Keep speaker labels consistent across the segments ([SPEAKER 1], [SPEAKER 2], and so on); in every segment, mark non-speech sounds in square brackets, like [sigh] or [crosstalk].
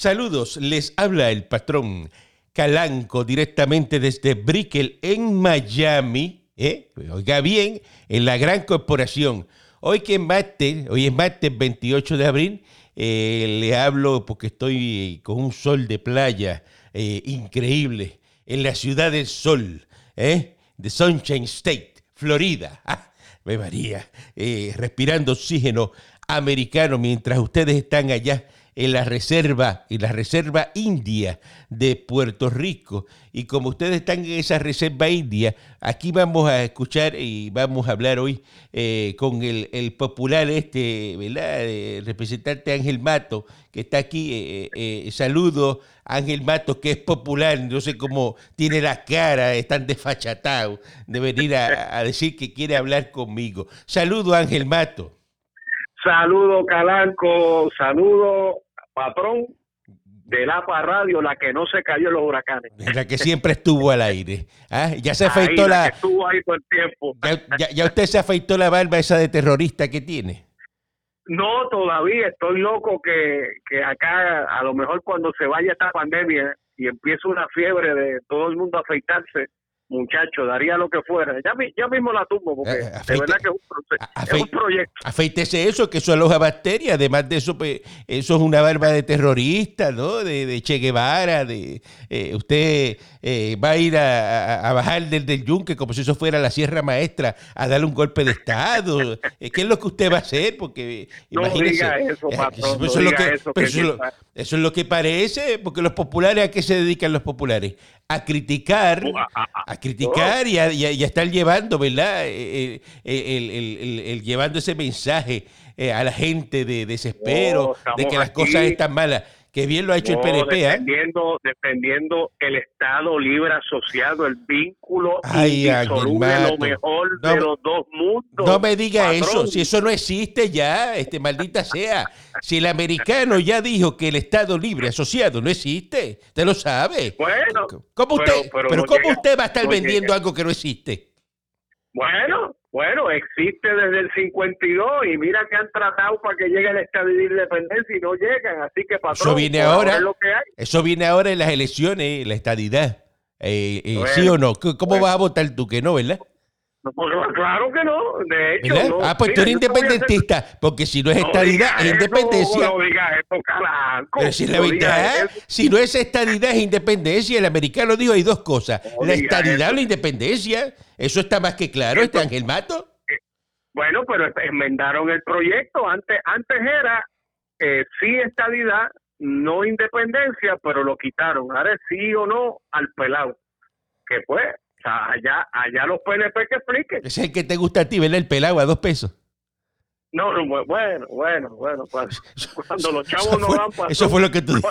[SPEAKER 1] Saludos, les habla el patrón Calanco directamente desde Brickell en Miami. ¿eh? Oiga bien, en la gran corporación. Hoy que es martes, hoy es martes 28 de abril, eh, le hablo porque estoy con un sol de playa eh, increíble en la ciudad del sol, ¿eh? de Sunshine State, Florida. [laughs] Ah, me María, eh, respirando oxígeno americano mientras ustedes están allá en la reserva, en la reserva india de Puerto Rico. Y como ustedes están en esa reserva india, aquí vamos a escuchar y vamos a hablar hoy eh, con el, popular este, ¿verdad? El representante Ángel Mato, que está aquí. Eh, eh, saludo Ángel Mato, que es popular, no sé cómo tiene la cara, es tan desfachatado de venir a, a decir que quiere hablar conmigo. Saludo Ángel Mato.
[SPEAKER 2] Saludo Calanco, saludo patrón de la Radio, la que no se cayó en los huracanes. [laughs]
[SPEAKER 1] La que siempre estuvo al aire. ¿Ah? Ya se afeitó
[SPEAKER 2] ahí,
[SPEAKER 1] la.
[SPEAKER 2] la que estuvo ahí todo el tiempo.
[SPEAKER 1] Ya, ya, ya, usted se afeitó la barba esa de terrorista que tiene.
[SPEAKER 2] No, todavía estoy loco que, que acá, a lo mejor cuando se vaya esta pandemia y empiece una fiebre de todo el mundo afeitarse, muchacho, daría lo que fuera. Ya, ya mismo la tumbo, porque
[SPEAKER 1] Eh, afeite-
[SPEAKER 2] de verdad que es un, es proyecto.
[SPEAKER 1] Afeítese eso, que eso aloja bacterias. Además de eso, pues, eso es una barba de terrorista, ¿no? De, de Che Guevara. De, eh, usted eh, va a ir a, a- bajar desde el yunque como si eso fuera la Sierra Maestra a darle un golpe de Estado. [laughs] Eh, ¿Qué es lo que usted va a hacer? Porque
[SPEAKER 2] No
[SPEAKER 1] imagínese,
[SPEAKER 2] diga eso, patrón, no
[SPEAKER 1] es
[SPEAKER 2] diga
[SPEAKER 1] que,
[SPEAKER 2] eso, que
[SPEAKER 1] eso eso es lo que parece, porque los populares, ¿a qué se dedican los populares? A criticar,
[SPEAKER 2] a- a-
[SPEAKER 1] criticar y a, y a- y a estar llevando, ¿verdad? Eh, eh, el, el- el- el- llevando ese mensaje eh, a la gente de desespero,
[SPEAKER 2] No, estamos
[SPEAKER 1] de que las
[SPEAKER 2] aquí.
[SPEAKER 1] cosas están malas. Que bien lo ha hecho
[SPEAKER 2] No,
[SPEAKER 1] el PNP, ¿ah?
[SPEAKER 2] defendiendo, defendiendo el Estado libre asociado, el vínculo
[SPEAKER 1] Ay,
[SPEAKER 2] indisoluble, lo mejor
[SPEAKER 1] No
[SPEAKER 2] de los dos mundos.
[SPEAKER 1] No me diga
[SPEAKER 2] Patrón.
[SPEAKER 1] eso, si eso no existe ya, este maldita sea. Si el americano ya dijo que el Estado libre asociado no existe, usted lo sabe.
[SPEAKER 2] Bueno,
[SPEAKER 1] ¿Cómo usted,
[SPEAKER 2] pero
[SPEAKER 1] pero
[SPEAKER 2] no
[SPEAKER 1] cómo
[SPEAKER 2] llega-
[SPEAKER 1] usted va a estar vendiendo
[SPEAKER 2] llega.
[SPEAKER 1] algo que no existe?
[SPEAKER 2] bueno, bueno, existe desde el 52 y mira que han tratado para que llegue el Estado de independencia y no llegan, así que patrón,
[SPEAKER 1] Eso viene ahora.
[SPEAKER 2] es lo que hay.
[SPEAKER 1] Eso viene ahora en las elecciones, la estadidad. Eh, eh,
[SPEAKER 2] Bueno,
[SPEAKER 1] ¿Sí o no? ¿Cómo
[SPEAKER 2] bueno.
[SPEAKER 1] vas a votar tú que no, verdad?
[SPEAKER 2] Pues, claro que no, de hecho.
[SPEAKER 1] Ah, pues tú eres independentista, porque si no es estadidad, es
[SPEAKER 2] eso,
[SPEAKER 1] independencia.
[SPEAKER 2] No digas eso.
[SPEAKER 1] Pero si la
[SPEAKER 2] No digas
[SPEAKER 1] verdad,
[SPEAKER 2] eso.
[SPEAKER 1] si no es estadidad, es independencia. El americano dijo hay dos cosas, la estadidad o la independencia. Eso está más que claro, este Ángel Mato.
[SPEAKER 2] Bueno, pero enmendaron el proyecto. Antes, antes era eh, sí estadidad, no independencia, pero lo quitaron. Ahora es sí o no al pelado. Que pues, o sea, allá, allá los PNP que expliquen.
[SPEAKER 1] Ese es el que te gusta a ti, ¿verdad? El pelado a dos pesos.
[SPEAKER 2] No, no, bu- bueno, bueno, bueno. Cuando, [laughs] cuando los chavos no dan patrón,
[SPEAKER 1] eso fue lo que tú. [laughs]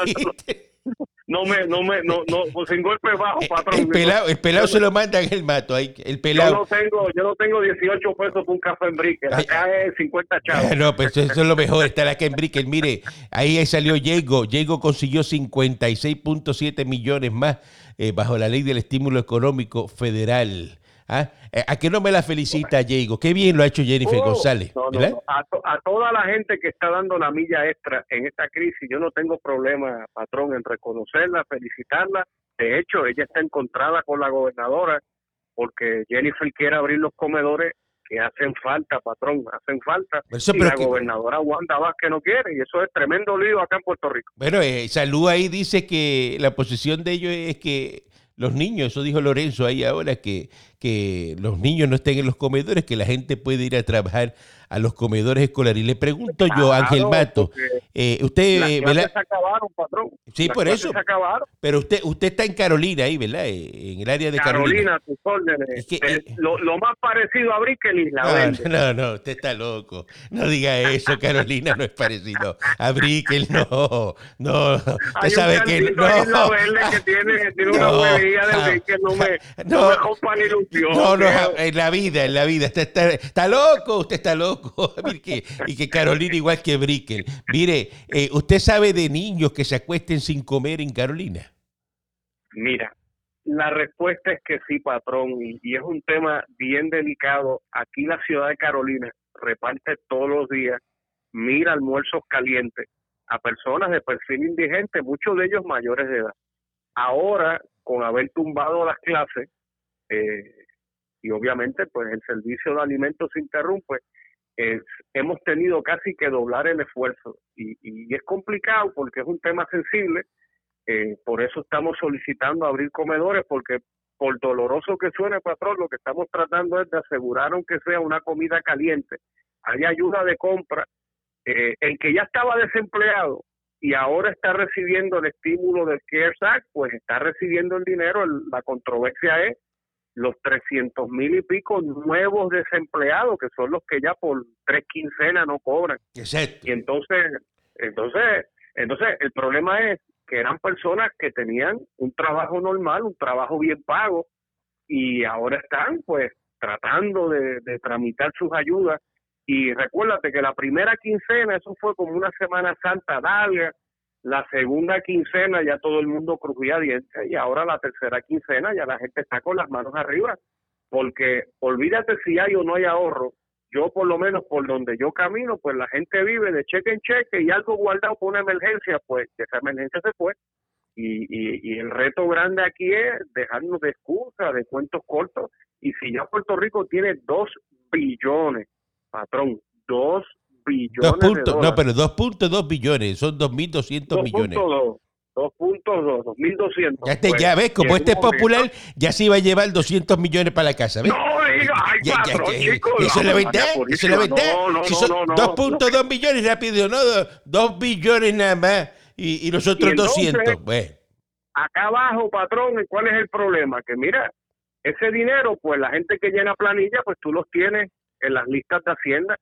[SPEAKER 2] No me, no me, no, no, pues sin golpe bajo, patrón.
[SPEAKER 1] El pelado, el pelado se lo manda a Ángel Mato. ahí, El
[SPEAKER 2] Yo
[SPEAKER 1] pelado.
[SPEAKER 2] no tengo, yo no tengo 18 pesos por un café en brique.
[SPEAKER 1] Ay,
[SPEAKER 2] Acá es 50 [laughs]
[SPEAKER 1] Ah,
[SPEAKER 2] chavos.
[SPEAKER 1] No, pues eso, eso es lo mejor, estar acá en Brickell. Mire, ahí salió Diego. Diego consiguió 56.7 millones más eh, bajo la ley del estímulo económico federal. ¿Ah? Eh, ¿A que no me la felicita Diego? Qué bien lo ha hecho Jennifer
[SPEAKER 2] Oh,
[SPEAKER 1] González.
[SPEAKER 2] no, no. A, to- a toda la gente que está dando la milla extra en esta crisis, yo no tengo problema, patrón, en reconocerla, felicitarla. De hecho, ella está encontrada con la gobernadora porque Jennifer quiere abrir los comedores que hacen falta, patrón, hacen falta.
[SPEAKER 1] Eso,
[SPEAKER 2] y la
[SPEAKER 1] que-
[SPEAKER 2] gobernadora Wanda Vázquez no quiere, y eso es tremendo lío acá en Puerto Rico.
[SPEAKER 1] Bueno, eh, Salud ahí dice que la posición de ellos es que los niños, eso dijo Lorenzo ahí ahora, que, que los niños no estén en los comedores, que la gente puede ir a trabajar a los comedores escolares. Y le pregunto yo, Ángel Mato, eh, usted,
[SPEAKER 2] Las clases
[SPEAKER 1] ¿verdad?
[SPEAKER 2] se acabaron, patrón.
[SPEAKER 1] Sí,
[SPEAKER 2] Las
[SPEAKER 1] por eso.
[SPEAKER 2] Se acabaron.
[SPEAKER 1] Pero usted, usted está en Carolina ahí, ¿verdad? Eh, En el área de Carolina.
[SPEAKER 2] Carolina, tus órdenes.
[SPEAKER 1] Es que,
[SPEAKER 2] Eh,
[SPEAKER 1] eh,
[SPEAKER 2] lo, lo más parecido a Brickell y la
[SPEAKER 1] No,
[SPEAKER 2] vende.
[SPEAKER 1] no, no, usted está loco. No diga eso, Carolina no es parecido a Brickell, no, no. Usted
[SPEAKER 2] Hay
[SPEAKER 1] sabe
[SPEAKER 2] un
[SPEAKER 1] que no.
[SPEAKER 2] verde que tiene, que tiene
[SPEAKER 1] No,
[SPEAKER 2] una Brickell, me,
[SPEAKER 1] no.
[SPEAKER 2] no, me
[SPEAKER 1] No, no, en la vida, en la vida. Usted está, está loco, usted está loco. [laughs] Que- y que Carolina igual que Brickell. Mire, eh, ¿usted sabe de niños que se acuesten sin comer en Carolina?
[SPEAKER 2] Mira, la respuesta es que sí, patrón, y, y es un tema bien delicado. Aquí la ciudad de Carolina reparte todos los días, mira almuerzos calientes a personas de perfil indigente, muchos de ellos mayores de edad. Ahora, con haber tumbado las clases, eh, y obviamente pues el servicio de alimentos se interrumpe, hemos tenido casi que doblar el esfuerzo. Y, es complicado porque es un tema sensible, eh, por eso estamos solicitando abrir comedores porque por doloroso que suene patrón, lo que estamos tratando es de asegurar aunque sea una comida caliente, hay ayuda de compra, eh, el que ya estaba desempleado y ahora está recibiendo el estímulo del CARES Act, pues está recibiendo el dinero, la controversia es los 300 mil y pico nuevos desempleados, que son los que ya por tres quincenas no cobran.
[SPEAKER 1] Exacto.
[SPEAKER 2] Y entonces, entonces, entonces el problema es que eran personas que tenían un trabajo normal, un trabajo bien pago, y ahora están pues tratando de, de tramitar sus ayudas. Y recuérdate que la primera quincena, eso fue como una Semana Santa larga, la segunda quincena ya todo el mundo crujía dientes y ahora la tercera quincena ya la gente está con las manos arriba, porque olvídate si hay o no hay ahorro, yo por lo menos por donde yo camino, pues la gente vive de cheque en cheque y algo guardado por una emergencia, pues esa emergencia se fue. Y, y, y el reto grande aquí es dejarnos de excusas, de cuentos cortos. Y si ya Puerto Rico tiene dos billones, patrón, dos billones.
[SPEAKER 1] no, pero 2.2 billones, son 2.200 millones.
[SPEAKER 2] 2.2, 2.200.
[SPEAKER 1] Ya, este, ya ves, como este es popular, ya se iba a llevar 200 millones para la casa. ¿ves?
[SPEAKER 2] No, diga, ay, ya, patrón, ya,
[SPEAKER 1] eso es la verdad, eso es la verdad.
[SPEAKER 2] No, no,
[SPEAKER 1] si
[SPEAKER 2] no,
[SPEAKER 1] 2.2 billones, rápido, no, 2 billones nada más, y, y los otros 200. Pues.
[SPEAKER 2] Acá abajo, patrón, ¿cuál es el problema? Que mira, ese dinero, pues la gente que llena planilla, pues tú los tienes en las listas de Hacienda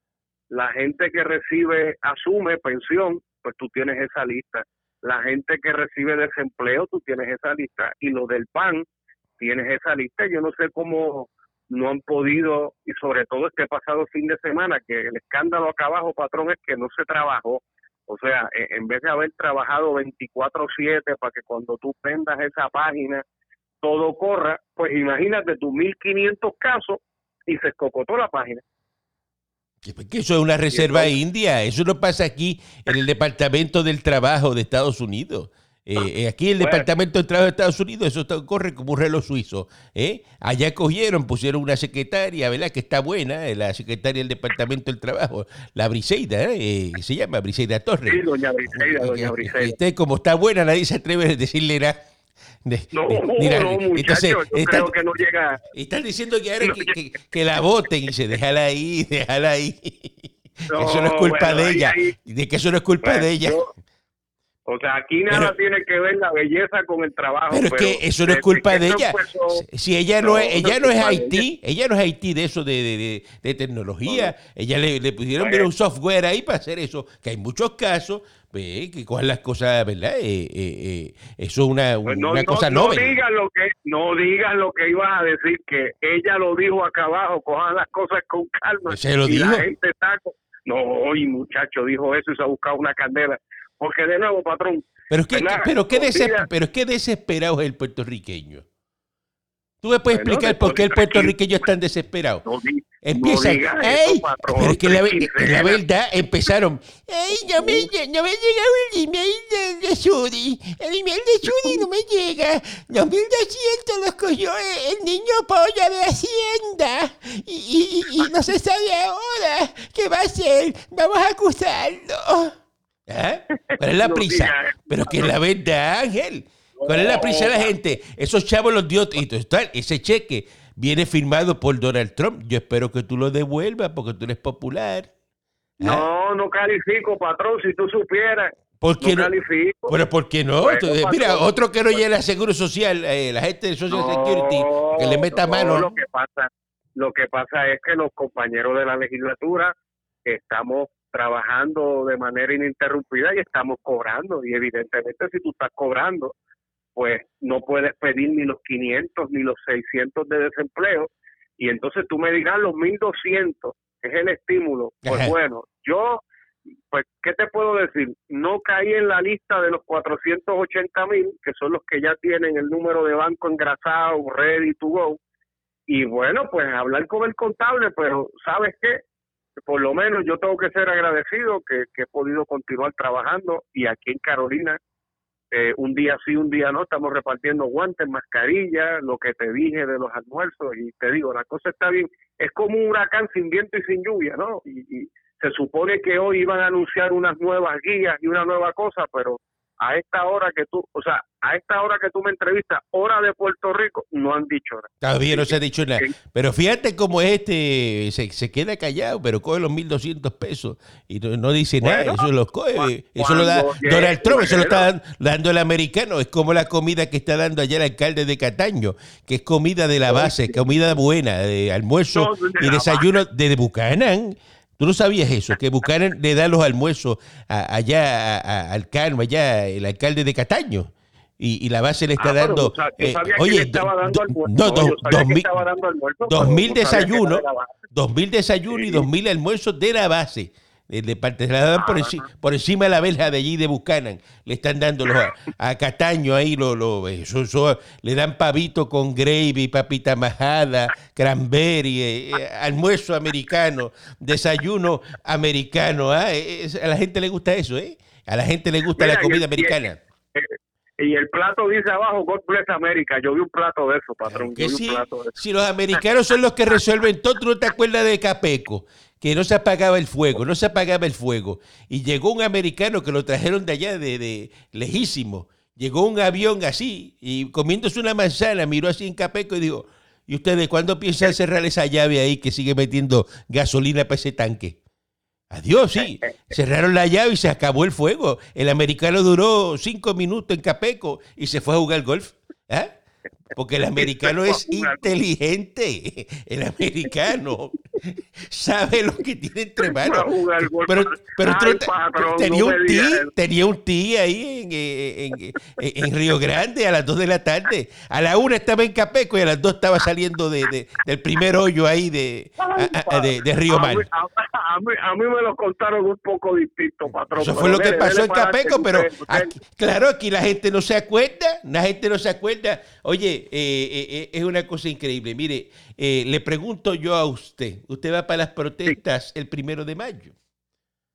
[SPEAKER 2] la gente que recibe, asume pensión, pues tú tienes esa lista. La gente que recibe desempleo, tú tienes esa lista. Y lo del PAN, tienes esa lista. Yo no sé cómo no han podido, y sobre todo este pasado fin de semana, que el escándalo acá abajo, patrón, es que no se trabajó. O sea, e, en vez de haber trabajado 24/7 para que cuando tú prendas esa página todo corra, pues imagínate tus 1.500 casos y se escocotó la página.
[SPEAKER 1] Que eso es una reserva india. Eso no pasa aquí en el Departamento del Trabajo de Estados Unidos. Eh, eh aquí el Departamento del Trabajo de Estados Unidos, eso corre como un reloj suizo. ¿eh? Allá cogieron, pusieron una secretaria, ¿verdad? Que está buena, eh, la secretaria del Departamento del Trabajo, la Briseida, ¿eh? se llama Briseida Torres.
[SPEAKER 2] Sí, doña Briseida, doña Briseida.
[SPEAKER 1] Usted, como está buena, nadie se atreve a decirle nada
[SPEAKER 2] no, no, muchachos, yo creo que no llega.
[SPEAKER 1] Están diciendo que ahora que, que, la voten y se déjala ahí, déjala ahí. [laughs] eso no es culpa de ella. de que eso no es culpa de ella.
[SPEAKER 2] o sea, aquí nada tiene que ver la belleza con el trabajo.
[SPEAKER 1] Pero, es que eso no es culpa de ella. si ella no, es, ella no es Haití, ella. no es Haití de eso de, de, de, tecnología. ella le, le pusieron un software ahí para hacer eso. Que hay muchos casos que cojan las cosas, ¿verdad? Eh, eh, eh, eso es una, pues una cosa
[SPEAKER 2] no, no digan lo que No digan lo que ibas a decir, que ella lo dijo acá abajo, cojan las cosas con calma.
[SPEAKER 1] ¿Se lo dijo?
[SPEAKER 2] La gente está... No, hoy muchacho dijo eso y se ha buscado una candela. Porque de nuevo, patrón...
[SPEAKER 1] Pero es que, pero qué, pero qué desesperado es el puertorriqueño. ¿Tú me puedes explicar por qué el puertorriqueño es tan desesperado? Empiezan, ¡ey! pero es que la, la, verdad empezaron, ¡ey! No me, no me ha llegado el email de, de Suri. El email de Suri no me llega. 2200 los cogió el, niño polla de Hacienda. Y, y, y, no se sabe ahora qué va a hacer. Vamos a acusarlo. ¿Ah? ¿Cuál es la prisa? Pero que la verdad, Ángel. ¿Cuál es la prisa de la gente? Esos chavos los dio. Ese cheque viene firmado por Donald Trump. Yo espero que tú lo devuelvas porque tú eres popular.
[SPEAKER 2] ¿Ah? No, no califico, patrón, si tú supieras.
[SPEAKER 1] ¿Por qué no, califico. Pero ¿por qué no? mira, otro que no llena Seguro Social, eh, la gente de Social Security, que le meta mano.
[SPEAKER 2] Lo que, pasa, lo que pasa es que los compañeros de la legislatura estamos trabajando de manera ininterrumpida y estamos cobrando. Y evidentemente si tú estás cobrando pues no puedes pedir ni los 500 ni los 600 de desempleo y entonces tú me dirás los 1200, que es el estímulo. Pues bueno, yo, pues, ¿qué te puedo decir? No caí en la lista de los 480 mil, que son los que ya tienen el número de banco engrasado, ready to go. Y bueno, pues hablar con el contable, pero ¿sabes qué? por lo menos yo tengo que ser agradecido que, que he podido continuar trabajando y aquí en Carolina eh, un día sí, un día no, estamos repartiendo guantes, mascarillas, lo que te dije de los almuerzos y te digo, la cosa está bien, es como un huracán sin viento y sin lluvia, ¿no? Y, y se supone que hoy iban a anunciar unas nuevas guías y una nueva cosa, pero a esta hora que tú, o sea, a esta hora que tú me entrevistas, hora de Puerto Rico, no han dicho nada.
[SPEAKER 1] Todavía no se ha dicho nada. Pero fíjate cómo este se, se queda callado, pero coge los 1.200 pesos y no, no dice nada. Eso lo coge. Eso lo da Donald Trump, eso lo está dando el americano. Es como la comida que está dando allá el alcalde de Cataño, que es comida de la base, comida buena, de almuerzo y desayuno de Buchanan. ¿Tú no sabías eso? Que Buchanan le da los almuerzos allá al Cano, allá el alcalde de Cataño. Y, y la base le está
[SPEAKER 2] Ah,
[SPEAKER 1] dando. eh, oye,
[SPEAKER 2] estaba dando
[SPEAKER 1] do-
[SPEAKER 2] almuerzo.
[SPEAKER 1] no, dos, mil,
[SPEAKER 2] estaba dando almuerzo,
[SPEAKER 1] dos desayunos, dos mil desayunos y dos mil almuerzos de la base. Le parte- se la dan por, enci- por encima de la verja de allí de Buchanan. Le están dando los, a, Cataño ahí, lo, lo- eso- eso, le dan pavito con gravy, papita majada, cranberry, eh, eh, almuerzo americano, desayuno americano. ¿ah? Eh, eh, A la gente le gusta eso, ¿eh? A la gente le gusta
[SPEAKER 2] Mira,
[SPEAKER 1] la comida
[SPEAKER 2] el- y el-
[SPEAKER 1] americana.
[SPEAKER 2] Y el plato dice abajo, God bless America. Yo vi un plato de eso, patrón.
[SPEAKER 1] Que
[SPEAKER 2] Yo vi
[SPEAKER 1] sí,
[SPEAKER 2] un plato de eso.
[SPEAKER 1] si los americanos son los que resuelven todo, ¿tú no te acuerdas de Capeco? Que no se apagaba el fuego, no se apagaba el fuego. Y llegó un americano que lo trajeron de allá, de, de lejísimo. Llegó un avión así y comiéndose una manzana, miró así en Capeco y dijo, ¿y ustedes cuándo piensan cerrar esa llave ahí que sigue metiendo gasolina para ese tanque? Adiós, sí. Cerraron la llave y se acabó el fuego. El americano duró cinco minutos en Capeco y se fue a jugar golf. ¿Ah? Porque el [laughs] americano es inteligente. [laughs] El americano [laughs] sabe lo que tiene entre manos. Pero, pero
[SPEAKER 2] Ay, patrón,
[SPEAKER 1] tenía
[SPEAKER 2] no
[SPEAKER 1] un tí, tenía un tí ahí en, eh, en- en- en Río Grande a las 2 de la tarde. A la una estaba en Capeco y a las 2 estaba saliendo de, de- del primer hoyo ahí de, a- a- de, de Río
[SPEAKER 2] a
[SPEAKER 1] Mar.
[SPEAKER 2] mí, a, mí, a mí me lo contaron un poco distinto, patrón.
[SPEAKER 1] Eso fue lo que
[SPEAKER 2] dele,
[SPEAKER 1] pasó
[SPEAKER 2] dele
[SPEAKER 1] en Capeco, pero aquí- claro, aquí la gente no se acuerda, la gente no se acuerda. Oye, eh, eh, eh, es una cosa increíble. Mire, eh, le pregunto yo a usted, ¿usted va para las protestas el primero de mayo?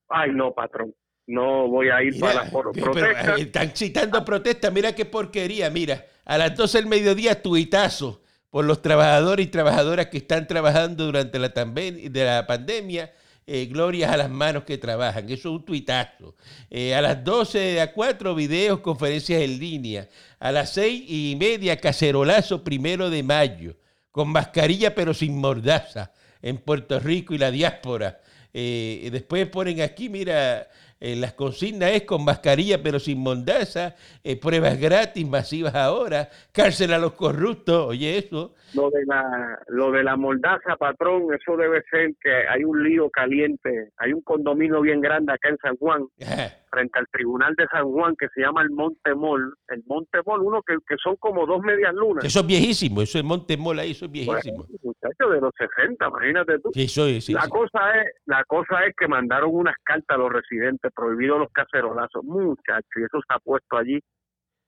[SPEAKER 2] Ay, no, patrón. No voy a ir
[SPEAKER 1] Mira,
[SPEAKER 2] para las [laughs] protestas.
[SPEAKER 1] están citando protestas, mira qué porquería, mira, a las 12 del mediodía tuitazo por los trabajadores y trabajadoras que están trabajando durante la, de la pandemia, eh, glorias a las manos que trabajan, eso es un tuitazo. Eh, a las 12 a 4 videos, conferencias en línea, a las 6 y media cacerolazo primero de mayo, con mascarilla pero sin mordaza en Puerto Rico y la diáspora. Eh, después ponen aquí, mira, eh, las consignas es con mascarilla pero sin mordaza, eh, pruebas gratis, masivas ahora, cárcel a los corruptos, oye eso.
[SPEAKER 2] Lo de la lo de la mordaza, patrón, eso debe ser que hay un lío caliente. Hay un condominio bien grande acá en San Juan,
[SPEAKER 1] Ajá.
[SPEAKER 2] Frente al tribunal de San Juan, que se llama el Montemol. El Montemol, uno que, que son como dos medias lunas.
[SPEAKER 1] Eso es viejísimo, eso es Montemol ahí, eso es viejísimo.
[SPEAKER 2] Bueno, muchachos de los 60, imagínate tú.
[SPEAKER 1] Sí, es, sí,
[SPEAKER 2] la
[SPEAKER 1] sí.
[SPEAKER 2] cosa es la cosa es que mandaron unas cartas a los residentes prohibidos los cacerolazos muchachos y eso se ha puesto allí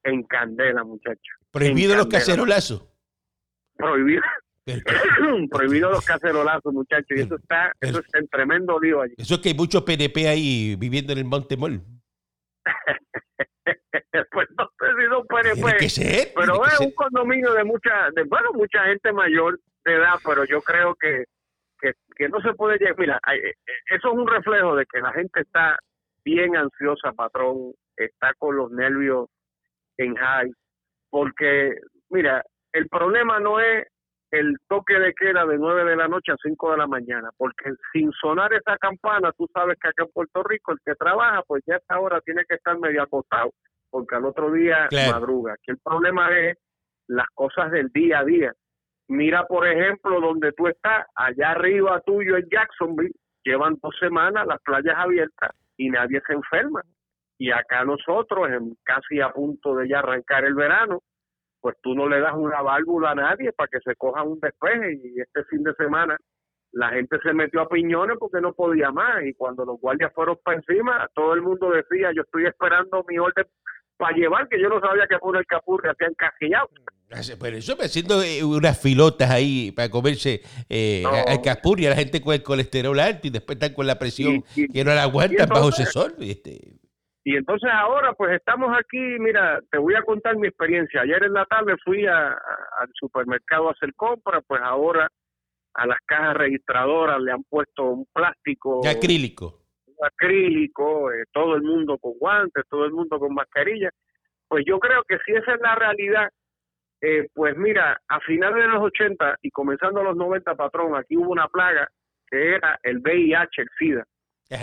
[SPEAKER 2] en candela muchachos
[SPEAKER 1] Prohibido
[SPEAKER 2] en
[SPEAKER 1] los
[SPEAKER 2] candela.
[SPEAKER 1] cacerolazos.
[SPEAKER 2] prohibido [coughs] prohibido los cacerolazos muchachos y eso está eso es en tremendo lío allí
[SPEAKER 1] Eso es que hay muchos PNP ahí viviendo en el Montemol. [laughs]
[SPEAKER 2] pues no sé si no
[SPEAKER 1] Tiene que ser.
[SPEAKER 2] pero
[SPEAKER 1] que
[SPEAKER 2] es
[SPEAKER 1] ser.
[SPEAKER 2] un condominio de mucha de bueno mucha gente mayor de edad pero yo creo que que, que no se puede llegar mira hay- eh, eso es un reflejo de que la gente está bien ansiosa patrón está con los nervios en high porque mira el problema no es el toque de queda de 9 de la noche a 5 de la mañana, porque sin sonar esa campana, tú sabes que acá en Puerto Rico el que trabaja, pues ya a esta hora tiene que estar medio acostado, porque al otro día
[SPEAKER 1] Claro.
[SPEAKER 2] madruga. Aquí el problema es las cosas del día a día. Mira, por ejemplo, donde tú estás, allá arriba tuyo en Jacksonville, llevan dos semanas las playas abiertas y nadie se enferma. Y acá nosotros, en casi a punto de ya arrancar el verano, pues tú no le das una válvula a nadie para que se coja un despeje y este fin de semana la gente se metió a piñones porque no podía más y cuando los guardias fueron para encima todo el mundo decía yo estoy esperando mi orden para llevar que yo no sabía que por el capurre hacían casquillado
[SPEAKER 1] Pero eso haciendo eh, unas filotas ahí para comerse eh, al capur y a la gente con el colesterol alto y después están con la presión que no la aguantan bajo ese sol. Este.
[SPEAKER 2] Y entonces ahora pues estamos aquí, mira, te voy a contar mi experiencia. Ayer en la tarde fui al supermercado a hacer compras, pues ahora a las cajas registradoras le han puesto un plástico.
[SPEAKER 1] De acrílico.
[SPEAKER 2] Un acrílico, eh, todo el mundo con guantes, todo el mundo con mascarilla. Pues yo creo que si esa es la realidad, eh, pues mira, a finales de los 80 y comenzando los 90, patrón, aquí hubo una plaga que era el VIH, el SIDA.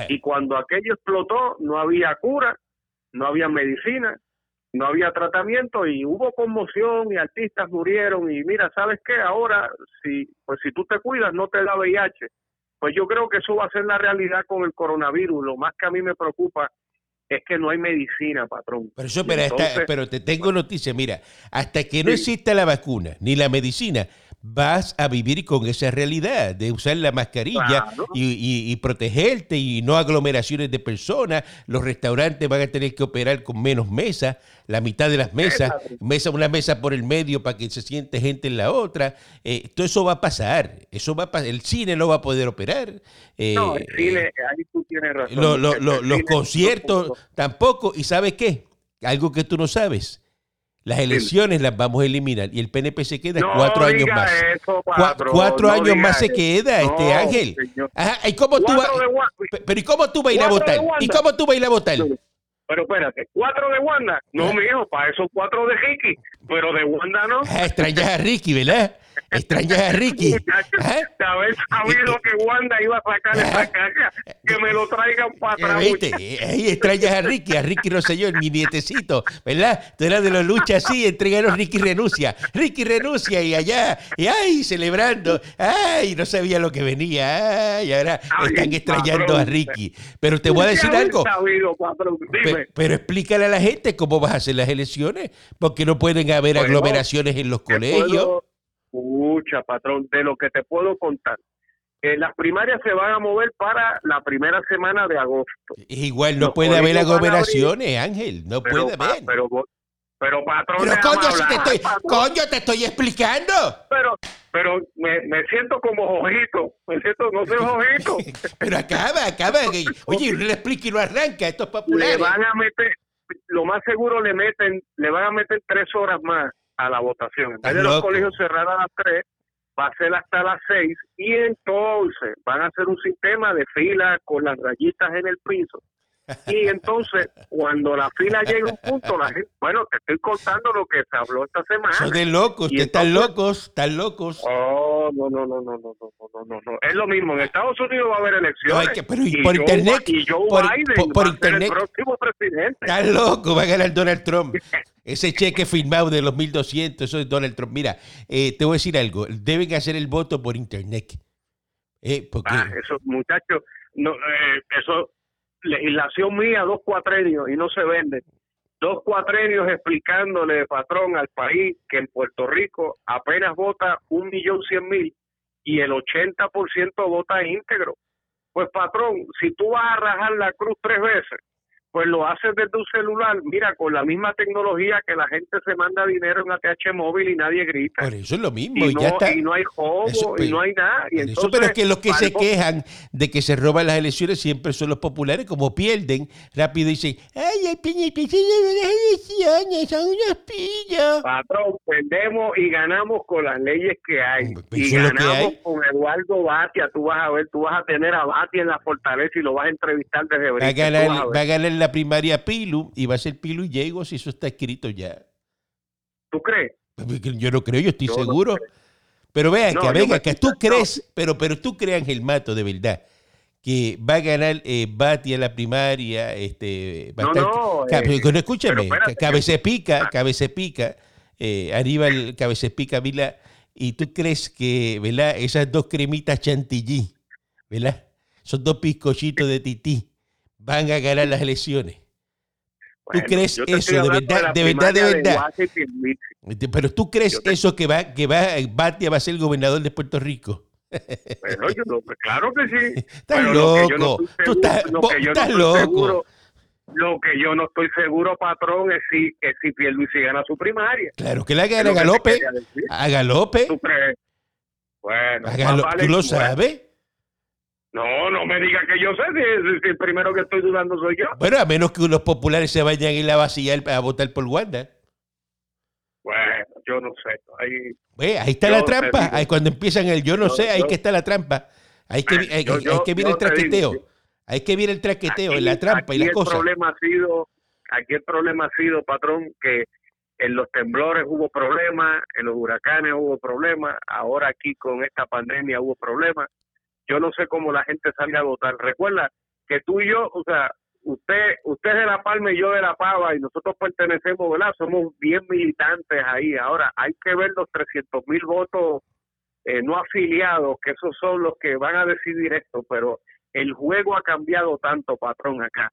[SPEAKER 2] Y cuando aquello explotó, no había cura, no había medicina, no había tratamiento y hubo conmoción y artistas murieron y mira, ¿sabes qué? Ahora, si, pues si tú te cuidas, no te da VIH. Pues yo creo que eso va a ser la realidad con el coronavirus. Lo más que a mí me preocupa es que no hay medicina, patrón.
[SPEAKER 1] Pero, eso, pero, pero te tengo noticia, mira, hasta que no exista la vacuna ni la medicina, vas a vivir con esa realidad de usar la mascarilla y, protegerte y no aglomeraciones de personas. Los restaurantes van a tener que operar con menos mesas, la mitad de las mesas, mesa, una mesa por el medio para que se siente gente en la otra. Eh, todo eso va a pasar. Eso va a El cine no va a poder operar.
[SPEAKER 2] Eh, no, el cine, ahí tú tienes razón.
[SPEAKER 1] los conciertos tampoco. ¿Y sabes qué? Algo que tú no sabes las elecciones las vamos a eliminar y el PNP se queda cuatro años más. cuatro años más se queda, este Ángel. ¿y cómo tú pero ¿y cómo tú vas a ir a votar? ¿Y cómo tú vas a ir a votar?
[SPEAKER 2] Pero espérate, ¿cuatro de Wanda? No, mi hijo, para esos cuatro de Ricky, pero de Wanda no.
[SPEAKER 1] Ah, extrañas a Ricky, ¿verdad? Extrañas a Ricky.
[SPEAKER 2] ¿Ah? Haber sabido que Wanda iba a sacar esa ah. caja, que me lo traigan para atrás. ¿Viste?
[SPEAKER 1] Ahí extrañas a Ricky, a Ricky Rosselló, mi nietecito, ¿verdad? Tú eras de los luchas así, entregaron Ricky renuncia. Ricky renuncia y allá, y ay, celebrando. Ay, no sabía lo que venía. Ay, ahora están extrañando a Ricky. Pero te voy a decir algo.
[SPEAKER 2] Dime.
[SPEAKER 1] Pero, explícale a la gente cómo vas a hacer las elecciones, porque no pueden haber aglomeraciones en los colegios.
[SPEAKER 2] Escucha, patrón, de lo que te puedo contar. Eh, las primarias se van a mover para la primera semana de agosto.
[SPEAKER 1] Igual no puede haber aglomeraciones, Ángel, no puede haber.
[SPEAKER 2] Pero, pero patrón,
[SPEAKER 1] pero coño, si te estoy, coño, te estoy explicando.
[SPEAKER 2] Pero, pero me, me siento como ojito, me siento, no sé ojito.
[SPEAKER 1] pero acaba, acaba. Oye, no le explique y no arranca, esto es popular.
[SPEAKER 2] Le van a meter, lo más seguro le meten, le van a meter tres horas más a la votación. En vez de los colegios cerrar a las 3, va a ser hasta las 6 y entonces van a hacer un sistema de fila con las rayitas en el piso y [laughs] entonces, cuando la fila llega a un punto, la gente, bueno, te estoy contando lo que se habló esta semana.
[SPEAKER 1] Son de locos, que están locos, están locos.
[SPEAKER 2] Oh, no, no, no, no, no, no, no, no, Es lo mismo, en Estados Unidos va a haber elecciones.
[SPEAKER 1] No, pero y por internet.
[SPEAKER 2] Y Joe por, Biden por, internet. el próximo presidente.
[SPEAKER 1] Loco, va a ganar Donald Trump. [laughs] Ese cheque firmado de los 1.200, eso es Donald Trump. Mira, eh, te voy a decir algo. Deben hacer el voto por internet.
[SPEAKER 2] Eh. Ah, eso, muchachos, no, eh, eso legislación mía, dos cuatrenios y no se vende. Dos cuatrenios explicándole, patrón, al país que en Puerto Rico apenas vota un millón cien mil y el 80% vota íntegro. Pues patrón, si tú vas a rajar la cruz tres veces, pues lo haces desde un celular, mira, con la misma tecnología que la gente se manda dinero en ATH móvil y nadie grita.
[SPEAKER 1] Por eso es lo mismo.
[SPEAKER 2] Y, no, ya está. y no hay juego y no hay nada. Y entonces,
[SPEAKER 1] pero es que los que se quejan de que se roban las elecciones siempre son los populares, como pierden, rápido dicen, ay, el PNP de las elecciones, son unos pillos.
[SPEAKER 2] Patrón, perdemos y ganamos con las leyes que hay. y ganamos con Eduardo Batia, tú vas a ver, tú vas a tener a Batia en la fortaleza y lo vas a entrevistar desde
[SPEAKER 1] Va a ganar, va a ganar la primaria Pilu y va a ser Pilu y Diego si eso está escrito ya.
[SPEAKER 2] ¿Tú crees?
[SPEAKER 1] Yo no creo, yo estoy seguro. Pero vean que, venga, que tú crees, pero, pero tú crees, Ángel Mato, de verdad, que va a ganar eh, Bati a la primaria, este,
[SPEAKER 2] no, no,
[SPEAKER 1] eh, escúchame, cabece pica, cabece pica, eh, Aníbal cabece pica, Vila, y tú crees que, ¿verdad? Esas dos cremitas chantilly, ¿verdad? Son dos piscochitos de tití, van a ganar las elecciones. ¿Tú crees eso de verdad, de, verdad, de verdad? Pero tú crees eso que va, que va, Batia va a ser el gobernador de Puerto Rico.
[SPEAKER 2] Yo no, pues claro que sí.
[SPEAKER 1] Estás loco. tú estás, estás loco.
[SPEAKER 2] Lo que yo no estoy seguro, patrón, es si, es si Pierluisi gana su primaria.
[SPEAKER 1] Claro que la gana,
[SPEAKER 2] lo que te
[SPEAKER 1] galope. A galope.
[SPEAKER 2] Bueno,
[SPEAKER 1] a galo-
[SPEAKER 2] vale-
[SPEAKER 1] ¿Tú lo
[SPEAKER 2] bueno,
[SPEAKER 1] sabes?
[SPEAKER 2] No, no me diga que yo sé, si, el primero que estoy dudando soy yo.
[SPEAKER 1] Bueno, a menos que los populares se vayan a ir a vaciar a votar por Wanda.
[SPEAKER 2] Bueno, yo no sé. Ahí,
[SPEAKER 1] ahí está la trampa. Ahí cuando empiezan el yo no
[SPEAKER 2] Yo-
[SPEAKER 1] sé, ahí
[SPEAKER 2] yo-
[SPEAKER 1] que está la trampa. Ahí que,
[SPEAKER 2] Yo-
[SPEAKER 1] viene el
[SPEAKER 2] digo,
[SPEAKER 1] traqueteo. Ahí que viene el traqueteo,
[SPEAKER 2] Aquí-
[SPEAKER 1] la trampa y las
[SPEAKER 2] el
[SPEAKER 1] cosas.
[SPEAKER 2] problema ha sido, aquí el problema ha sido, patrón, que en los temblores hubo problemas, en los huracanes hubo problemas, ahora aquí con esta pandemia hubo problemas. Yo no sé cómo la gente salga a votar. Recuerda que tú y yo, o sea, usted, usted de La Palma y yo de La Pava y nosotros pertenecemos, ¿verdad? Somos bien militantes ahí. Ahora hay que ver los 300 mil votos eh, no afiliados, que esos son los que van a decidir esto, pero el juego ha cambiado tanto, patrón, acá.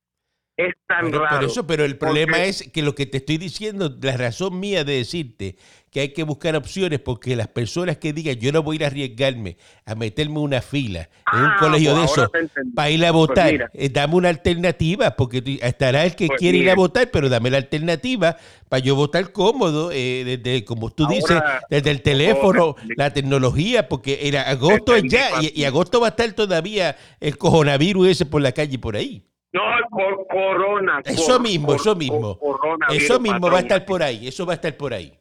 [SPEAKER 2] Es tan raro.
[SPEAKER 1] por eso, pero el problema
[SPEAKER 2] porque-
[SPEAKER 1] es que lo que te estoy diciendo, la razón mía de decirte que hay que buscar opciones, porque las personas que digan yo no voy a ir a arriesgarme a meterme una fila en un
[SPEAKER 2] Ah,
[SPEAKER 1] colegio
[SPEAKER 2] pues
[SPEAKER 1] de eso para ir a
[SPEAKER 2] Pues
[SPEAKER 1] votar, eh, dame una alternativa, porque estará el que
[SPEAKER 2] Pues
[SPEAKER 1] quiere ir a votar, pero dame la alternativa para yo votar cómodo, eh, desde, como tú
[SPEAKER 2] Ahora,
[SPEAKER 1] dices, desde el teléfono,
[SPEAKER 2] entendí.
[SPEAKER 1] la tecnología, porque en agosto ya, y, y agosto va a estar todavía el coronavirus ese por la calle y por ahí.
[SPEAKER 2] No, por corona.
[SPEAKER 1] Eso mismo, eso mismo. Eso mismo va a estar por ahí, eso va a estar por ahí.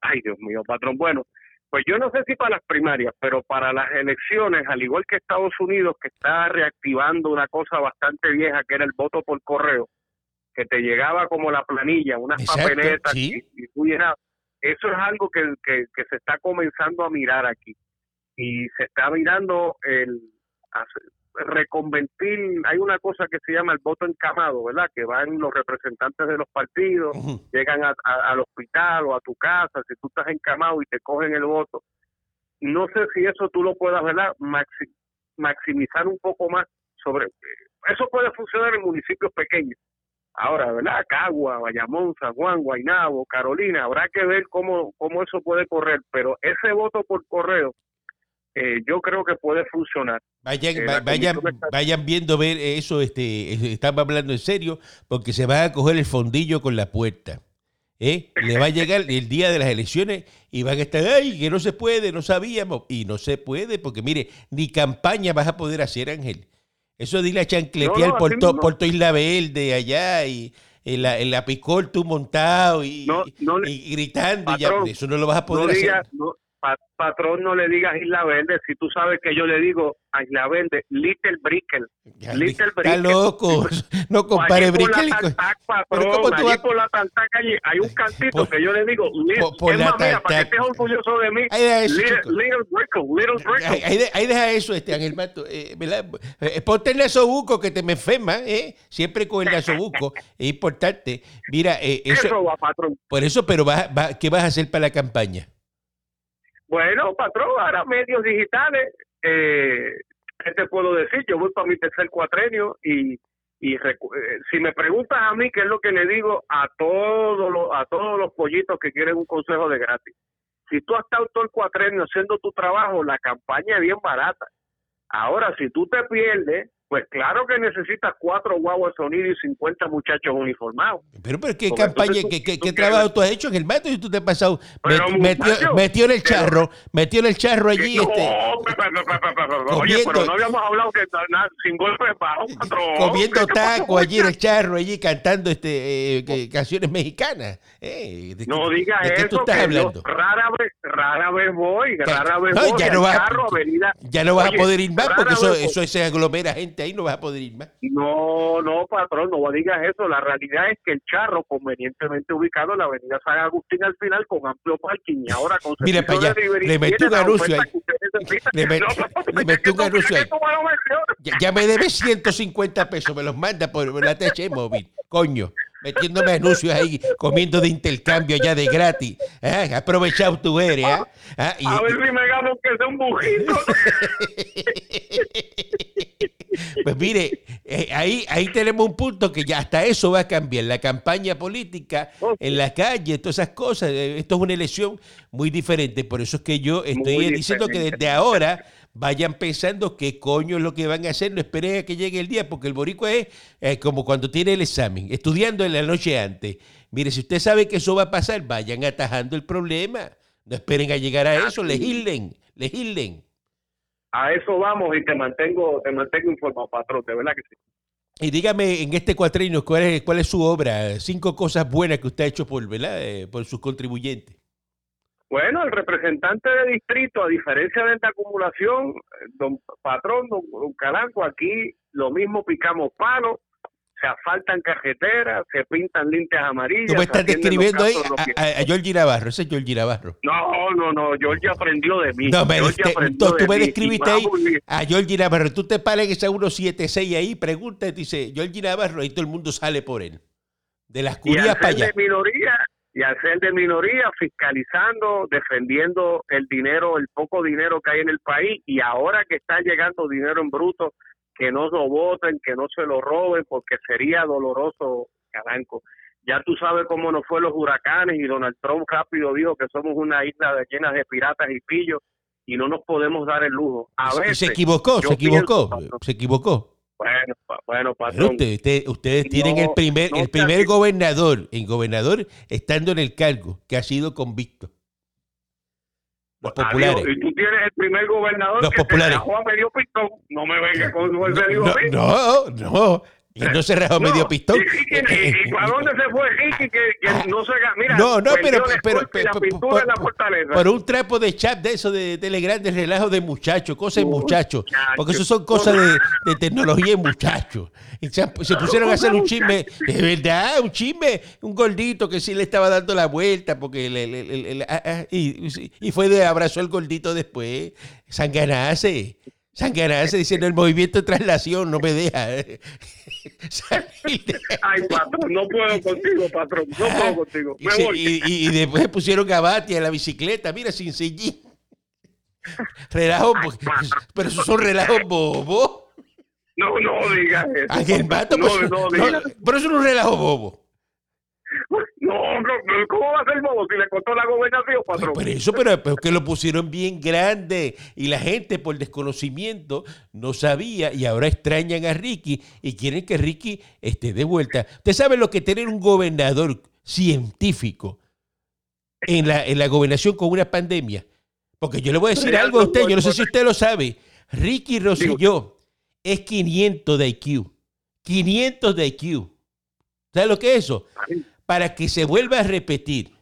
[SPEAKER 2] Ay, Dios mío, patrón. Bueno, pues yo no sé si para las primarias, pero para las elecciones, al igual que Estados Unidos, que está reactivando una cosa bastante vieja, que era el voto por correo, que te llegaba como la planilla, unas
[SPEAKER 1] Exacto,
[SPEAKER 2] papeletas,
[SPEAKER 1] sí.
[SPEAKER 2] y, y tú llenabas. Eso es algo que, que, que se está comenzando a mirar aquí. Y se está mirando el reconvertir, hay una cosa que se llama el voto encamado, ¿verdad? Que van los representantes de los partidos, llegan a- a- al hospital o a tu casa, si tú estás encamado y te cogen el voto. No sé si eso tú lo puedas, ¿verdad? Maxi- maximizar un poco más sobre... Eso puede funcionar en municipios pequeños. Ahora, ¿verdad? Cagua, Bayamón, San Juan, Guaynabo, Carolina, habrá que ver cómo, cómo eso puede correr, pero ese voto por correo eh, yo creo que puede funcionar.
[SPEAKER 1] Vayan,
[SPEAKER 2] Eh,
[SPEAKER 1] vayan,
[SPEAKER 2] está-
[SPEAKER 1] vayan viendo ver eso, este, estamos hablando en serio, porque se va a coger el fondillo con la puerta. ¿eh? Le va a llegar el día de las elecciones y van a estar, ay, que no se puede, no sabíamos. Y no se puede, porque mire, ni campaña vas a poder hacer, Ángel. Eso ir a chancletear
[SPEAKER 2] No, no,
[SPEAKER 1] por, to- Isla Verde allá y en la, en la picol tú montado y, gritando, y ya, eso no lo vas a poder
[SPEAKER 2] no
[SPEAKER 1] hacer.
[SPEAKER 2] pa- patrón, no le digas Isla Verde, si tú sabes que yo le digo a Isla Verde, Little Brickell.
[SPEAKER 1] Ya,
[SPEAKER 2] Little
[SPEAKER 1] Está
[SPEAKER 2] Brickell.
[SPEAKER 1] loco. No [laughs] compare
[SPEAKER 2] allí por la
[SPEAKER 1] Brickell con-
[SPEAKER 2] Tantac,
[SPEAKER 1] Pero
[SPEAKER 2] patrón,
[SPEAKER 1] ¿cómo tú
[SPEAKER 2] allí
[SPEAKER 1] vas-
[SPEAKER 2] por la Tantac, allí hay un [laughs] cantito
[SPEAKER 1] Por-
[SPEAKER 2] que yo le digo, Little,
[SPEAKER 1] por- por
[SPEAKER 2] es
[SPEAKER 1] la
[SPEAKER 2] más, mira, para que estés orgulloso de mí,
[SPEAKER 1] Ahí deja eso,
[SPEAKER 2] Little, little Brickell, Little Brickell.
[SPEAKER 1] Ahí, ahí de- ahí deja eso, este Ángel Mato. Eh. Eh, ponte el nasobuco que te me enferma, ¿eh? Siempre con el nasobuco. Es importante. Mira, eh,
[SPEAKER 2] Eso
[SPEAKER 1] eso,
[SPEAKER 2] va, patrón.
[SPEAKER 1] por eso, pero vas, vas- ¿qué vas a hacer para la campaña?
[SPEAKER 2] Bueno, patrón, ahora medios digitales, eh, ¿qué te puedo decir? Yo voy para mi tercer cuatrenio y, y eh, si me preguntas a mí qué es lo que le digo a todos los, a todos los pollitos que quieren un consejo de gratis. Si tú has estado todo el cuatrenio haciendo tu trabajo, la campaña es bien barata. Ahora, si tú te pierdes, pues claro que necesitas cuatro guaguas sonido y 50 muchachos uniformados.
[SPEAKER 1] Pero, pero ¿qué
[SPEAKER 2] Porque
[SPEAKER 1] campaña,
[SPEAKER 2] tú-
[SPEAKER 1] qué, qué-
[SPEAKER 2] tú
[SPEAKER 1] qué
[SPEAKER 2] quieres-
[SPEAKER 1] trabajo tú has hecho en el mato y tú te has pasado? Met- metió,
[SPEAKER 2] muchacho,
[SPEAKER 1] metió en el
[SPEAKER 2] pero-
[SPEAKER 1] charro, metió en el charro allí,
[SPEAKER 2] No,
[SPEAKER 1] este,
[SPEAKER 2] pe- pe- pe- Oye,
[SPEAKER 1] comiendo-
[SPEAKER 2] pero no habíamos hablado que na- na- sin golpe bajo, patrón. [laughs]
[SPEAKER 1] comiendo
[SPEAKER 2] ¿Qué te pasó,
[SPEAKER 1] taco allí en el charro, allí cantando este eh, que- canciones mexicanas. Eh, ¿de
[SPEAKER 2] No digas
[SPEAKER 1] ¿De tú
[SPEAKER 2] eso,
[SPEAKER 1] estás
[SPEAKER 2] que yo
[SPEAKER 1] hablando?
[SPEAKER 2] rara vez, rara vez voy, rara vez
[SPEAKER 1] No,
[SPEAKER 2] voy
[SPEAKER 1] ya no vas
[SPEAKER 2] carro, avenida.
[SPEAKER 1] Ya no vas
[SPEAKER 2] Oye,
[SPEAKER 1] a poder ir más porque eso, eso se aglomera gente ahí, no vas a poder ir más.
[SPEAKER 2] No, no, patrón, no digas eso. La realidad es que el charro, convenientemente ubicado en la avenida San Agustín al final, con amplio parking y ahora con
[SPEAKER 1] Mira para allá, le metí un anuncio ahí. Le met- [laughs]
[SPEAKER 2] No,
[SPEAKER 1] le metí
[SPEAKER 2] que tú
[SPEAKER 1] anuncio ahí. Ya, ya me debes 150 pesos, me los manda por la TH móvil, coño. Metiéndome anuncios ahí, comiendo de intercambio allá de gratis. Ah, Aprovechado tú eres, ¿ah? Ah, y-
[SPEAKER 2] A ver si me gano que sea un bujito. [laughs]
[SPEAKER 1] Pues mire, eh, ahí, ahí tenemos un punto que ya hasta eso va a cambiar. La campaña política en la calle, todas esas cosas. eh, Esto es una elección muy diferente. Por eso es que yo estoy
[SPEAKER 2] Muy
[SPEAKER 1] diciendo que desde ahora vayan pensando qué coño es lo que van a hacer. No esperen a que llegue el día, porque el boricua es eh, como cuando tiene el examen, estudiando en la noche antes. Mire, si usted sabe que eso va a pasar, vayan atajando el problema. No esperen a llegar a eso, legislen, legislen.
[SPEAKER 2] A eso vamos y te mantengo, te mantengo informado, patrón, de verdad que sí.
[SPEAKER 1] Y dígame en este cuatrino, ¿cuál es, cuál es su obra? Cinco cosas buenas que usted ha hecho por, ¿verdad? Eh, por sus contribuyentes.
[SPEAKER 2] Bueno, el representante de distrito, a diferencia de esta acumulación, eh, don patrón, don, don Calanco, aquí lo mismo picamos palos, se asfaltan carreteras, se pintan lintas amarillas.
[SPEAKER 1] Tú me estás describiendo ahí a, a, a Georgie Navarro, ese es Georgie Navarro.
[SPEAKER 2] No, no, no, George aprendió de mí.
[SPEAKER 1] No, me diste-
[SPEAKER 2] aprendió
[SPEAKER 1] tú, me describiste ahí a Georgie Navarro. Tú te paras en esa 176 ahí, pregunta y dice Georgie Navarro, y todo el mundo sale por él. De las curías para allá.
[SPEAKER 2] de minoría, y al ser de minoría, fiscalizando, defendiendo el dinero, el poco dinero que hay en el país, y ahora que está llegando dinero en bruto, que no lo voten, que no se lo roben, porque sería doloroso, Calanco. Ya tú sabes cómo nos fue los huracanes y Donald Trump rápido dijo que somos una isla de- llena de piratas y pillos y no nos podemos dar el lujo. A veces,
[SPEAKER 1] se equivocó, se equivocó,
[SPEAKER 2] pienso,
[SPEAKER 1] se equivocó.
[SPEAKER 2] Bueno, bueno, patrón,
[SPEAKER 1] usted- usted- ustedes
[SPEAKER 2] No,
[SPEAKER 1] tienen el primer,
[SPEAKER 2] no
[SPEAKER 1] el
[SPEAKER 2] te
[SPEAKER 1] primer
[SPEAKER 2] hagas-
[SPEAKER 1] gobernador, en gobernador, estando en el cargo, que ha sido convicto. Los populares.
[SPEAKER 2] Adiós. Y tú tienes el primer gobernador
[SPEAKER 1] Los
[SPEAKER 2] que
[SPEAKER 1] populares.
[SPEAKER 2] rajó a medio pistón. No me venga con su
[SPEAKER 1] No, no, no. Y no se rajó medio pistón.
[SPEAKER 2] ¿Y, y, y, para dónde se fue Ricky que, que no se ga- Mira,
[SPEAKER 1] No, no, pero,
[SPEAKER 2] la
[SPEAKER 1] pero,
[SPEAKER 2] pintura
[SPEAKER 1] por,
[SPEAKER 2] en la fortaleza.
[SPEAKER 1] por un trapo de chat de eso de Telegram de relajo de muchachos, cosas de muchachos, porque eso son cosas de, de tecnología de muchachos. Y se, se pusieron a hacer un chisme, de verdad, un chisme, un gordito que sí le estaba dando la vuelta porque le, le- le- le- ah, ah, y, y fue de abrazó al gordito después, sanganase. Sanganase diciendo el movimiento de traslación no me deja [laughs] salir de-
[SPEAKER 2] Ay, patrón, no puedo contigo, patrón. No
[SPEAKER 1] Ah,
[SPEAKER 2] puedo contigo.
[SPEAKER 1] y,
[SPEAKER 2] Me
[SPEAKER 1] se-
[SPEAKER 2] voy.
[SPEAKER 1] y- y- y después pusieron a Bati en la bicicleta, mira, sin sillín. Relajo, pero esos son relajos bobos.
[SPEAKER 2] No, no digas eso.
[SPEAKER 1] Aquel vato,
[SPEAKER 2] no,
[SPEAKER 1] pues,
[SPEAKER 2] no,
[SPEAKER 1] no,
[SPEAKER 2] digas.
[SPEAKER 1] pero eso no es un relajo bobo. [laughs]
[SPEAKER 2] No, no, ¿cómo va a ser bobo si le costó la gobernación, patrón?
[SPEAKER 1] Por eso, pero, pero que lo pusieron bien grande y la gente por desconocimiento no sabía y ahora extrañan a Ricky y quieren que Ricky esté de vuelta. Usted sabe lo que tener un gobernador científico en la, en la gobernación con una pandemia. Porque yo le voy a decir algo a usted, yo no sé si usted lo sabe. Ricky Rosselló es 500 de IQ. 500 de IQ. ¿Sabe lo que es eso? Para que se vuelva a repetir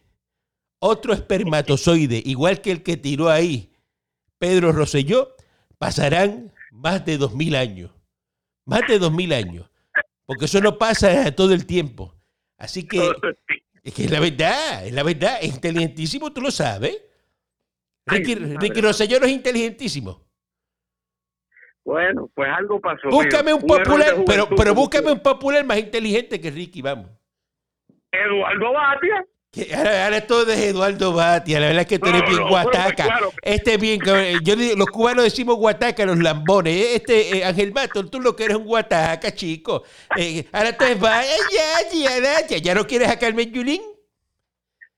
[SPEAKER 1] otro espermatozoide, igual que el que tiró ahí Pedro Rosselló, pasarán más de 2000 años. Más de 2000 años. Porque eso no pasa todo el tiempo. Así que es que es la verdad, es la verdad. Es inteligentísimo, tú lo sabes. Ricky, Ricky Rosselló no es inteligentísimo.
[SPEAKER 2] Bueno, pues algo pasó.
[SPEAKER 1] Búscame un popular, pero, pero búscame un popular más inteligente que Ricky, vamos.
[SPEAKER 2] Eduardo Batia.
[SPEAKER 1] Ahora, ahora todo es Eduardo Batia, la verdad es que tú
[SPEAKER 2] No,
[SPEAKER 1] eres bien
[SPEAKER 2] no,
[SPEAKER 1] guataca.
[SPEAKER 2] claro.
[SPEAKER 1] Este es bien, yo digo, los cubanos decimos guataca, los lambones. Este, eh, Ángel Mato, tú lo que eres un guataca, chico. Eh, ahora tú es ya, ya, ya, no quieres a Carmen Yulín.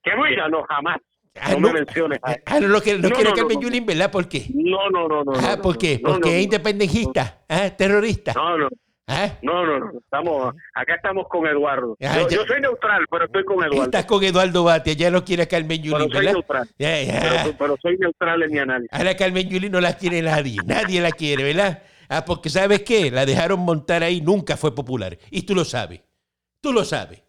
[SPEAKER 2] Que mira, no, jamás.
[SPEAKER 1] Ah,
[SPEAKER 2] no,
[SPEAKER 1] no.
[SPEAKER 2] me menciones.
[SPEAKER 1] Ah, no, lo que, no,
[SPEAKER 2] No,
[SPEAKER 1] quiere Carmen. Yulín, ¿verdad? ¿Por qué?
[SPEAKER 2] No, no, no, no.
[SPEAKER 1] Ah, ¿por qué? Porque es independentista, ah, terrorista.
[SPEAKER 2] No, no,
[SPEAKER 1] Ah,
[SPEAKER 2] no, no, no. Estamos, acá estamos con Eduardo. Yo, soy neutral, pero estoy con Eduardo.
[SPEAKER 1] Estás con Eduardo Batia, ya no quiere a Carmen
[SPEAKER 2] Pero
[SPEAKER 1] Yulín,
[SPEAKER 2] soy
[SPEAKER 1] ¿verdad?
[SPEAKER 2] neutral. Pero, pero soy neutral en mi análisis.
[SPEAKER 1] Ahora Carmen Yulín no la quiere nadie, nadie la quiere, ¿verdad? Ah, porque ¿sabes qué? La dejaron montar ahí, nunca fue popular. Y tú lo sabes, tú lo sabes,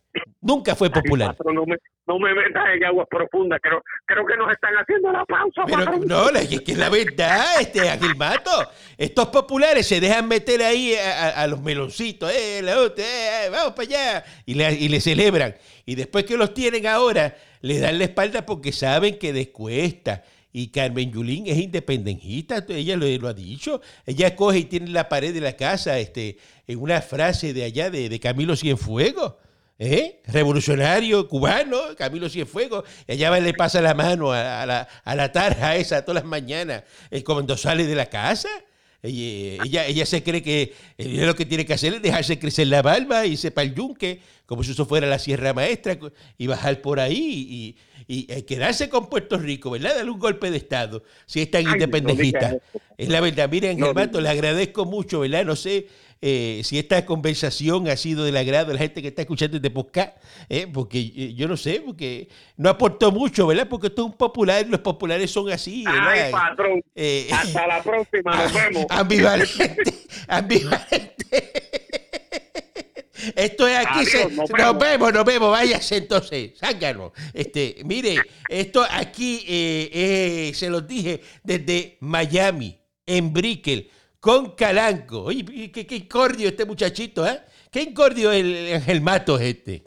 [SPEAKER 1] nunca fue popular.
[SPEAKER 2] No, me, no me metas en aguas profundas. Creo, creo que nos están haciendo la pausa.
[SPEAKER 1] Pero
[SPEAKER 2] patrón.
[SPEAKER 1] no, la- es que es la verdad, este Ángel Mato. Estos populares se dejan meter ahí a, a- a los meloncitos, eh, la otra, eh, vamos para allá, y le, y le celebran. Y después que los tienen ahora, le dan la espalda porque saben que descuesta. Y Carmen Yulín es independentista, ella lo, lo ha dicho. Ella coge y tiene la pared de la casa este, en una frase de allá de, de Camilo Cienfuegos. ¿Eh? Revolucionario cubano, Camilo Cienfuegos. Y allá le pasa la mano a, a la, a la tarja esa todas las mañanas, eh, cuando sale de la casa. Ella, ella, ella se cree que ella lo que tiene que hacer es dejarse crecer la barba y irse para el yunque, como si eso fuera la Sierra Maestra, y bajar por ahí y, y- y quedarse con Puerto Rico, ¿verdad? Darle un golpe de Estado, si es tan
[SPEAKER 2] Ay,
[SPEAKER 1] independentista. es la verdad. Miren,
[SPEAKER 2] No diga
[SPEAKER 1] le agradezco mucho, ¿verdad? No sé eh, si esta conversación ha sido del agrado de la gente que está escuchando este podcast, ¿eh? porque eh, yo no sé, porque no aportó mucho, ¿verdad? Porque esto es un popular, los populares son así, ¿verdad?
[SPEAKER 2] Ay, patrón.
[SPEAKER 1] Eh,
[SPEAKER 2] Hasta la [laughs] próxima, nos vemos.
[SPEAKER 1] ambivalente, [laughs] ambivalente. Esto es aquí,
[SPEAKER 2] Adiós,
[SPEAKER 1] se-
[SPEAKER 2] nos
[SPEAKER 1] nos,
[SPEAKER 2] vemos.
[SPEAKER 1] vemos, nos vemos, váyase entonces, zángano. Este, mire, esto aquí eh, eh, se los dije desde Miami, en Brickell, con Calanco. Oye, qué, incordio este muchachito, ¿eh? Qué incordio el, el Matos este.